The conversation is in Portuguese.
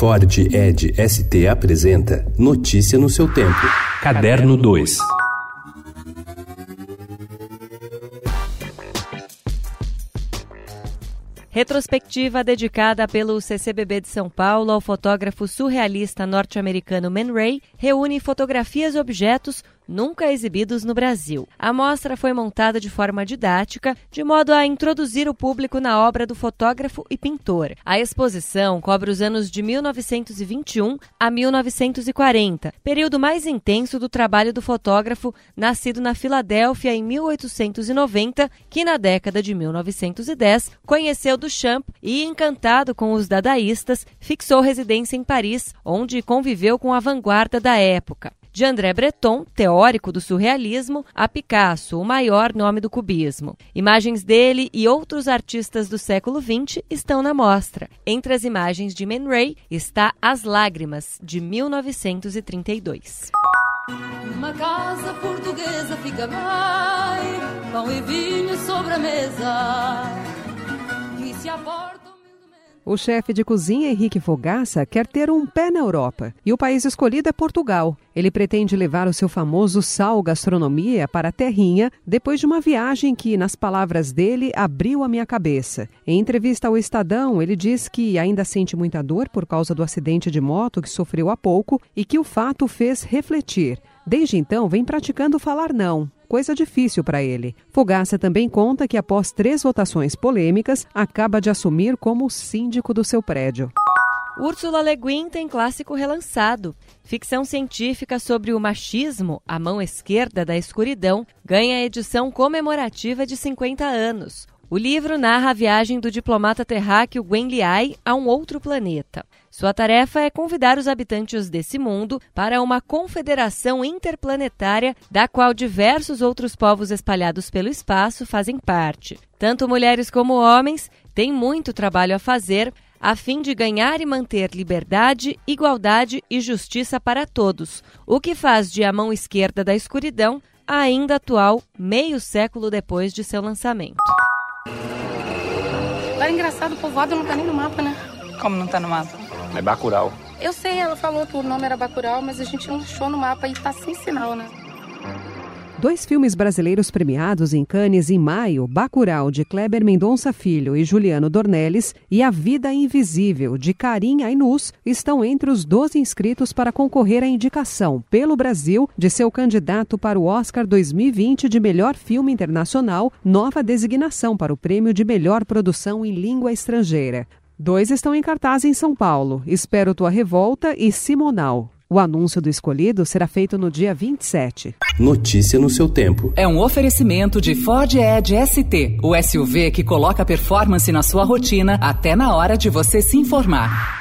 Ford Ed ST apresenta Notícia no seu tempo. Caderno 2. Retrospectiva dedicada pelo CCBB de São Paulo ao fotógrafo surrealista norte-americano Man Ray reúne fotografias e objetos nunca exibidos no Brasil. A mostra foi montada de forma didática, de modo a introduzir o público na obra do fotógrafo e pintor. A exposição cobre os anos de 1921 a 1940, período mais intenso do trabalho do fotógrafo, nascido na Filadélfia em 1890, que na década de 1910 conheceu Duchamp e, encantado com os dadaístas, fixou residência em Paris, onde conviveu com a vanguarda da época. De André Breton, teórico do surrealismo, a Picasso, o maior nome do cubismo. Imagens dele e outros artistas do século XX estão na mostra. Entre as imagens de Man Ray está As Lágrimas, de 1932. Uma casa portuguesa fica bem, pão e vinho sobre a mesa. E se a o chefe de cozinha Henrique Fogaça quer ter um pé na Europa e o país escolhido é Portugal. Ele pretende levar o seu famoso sal gastronomia para a terrinha depois de uma viagem que, nas palavras dele, abriu a minha cabeça. Em entrevista ao Estadão, ele diz que ainda sente muita dor por causa do acidente de moto que sofreu há pouco e que o fato fez refletir. Desde então, vem praticando falar não, coisa difícil para ele. Fogaça também conta que, após três votações polêmicas, acaba de assumir como síndico do seu prédio. Úrsula Le Guin tem clássico relançado. Ficção científica sobre o machismo, a mão esquerda da escuridão, ganha a edição comemorativa de 50 anos. O livro narra a viagem do diplomata terráqueo Gwen Liai a um outro planeta. Sua tarefa é convidar os habitantes desse mundo para uma confederação interplanetária da qual diversos outros povos espalhados pelo espaço fazem parte. Tanto mulheres como homens têm muito trabalho a fazer a fim de ganhar e manter liberdade, igualdade e justiça para todos, o que faz de A Mão Esquerda da Escuridão ainda atual meio século depois de seu lançamento. Tá engraçado, o povoado não tá nem no mapa, né? Como não tá no mapa? É Bacurau. Eu sei, ela falou que o nome era Bacurau, mas a gente não achou no mapa e tá sem sinal, né? Dois filmes brasileiros premiados em Cannes em maio, Bacurau, de Kleber Mendonça Filho e Juliano Dornelles, e A Vida Invisível, de Karim Ainus, estão entre os 12 inscritos para concorrer à indicação, pelo Brasil, de seu candidato para o Oscar 2020 de Melhor Filme Internacional, nova designação para o prêmio de Melhor Produção em Língua Estrangeira. Dois estão em cartaz em São Paulo, Espero Tua Revolta e Simonal. O anúncio do escolhido será feito no dia 27. Notícia no seu tempo. É um oferecimento de Ford Edge ST, o SUV que coloca performance na sua rotina até na hora de você se informar.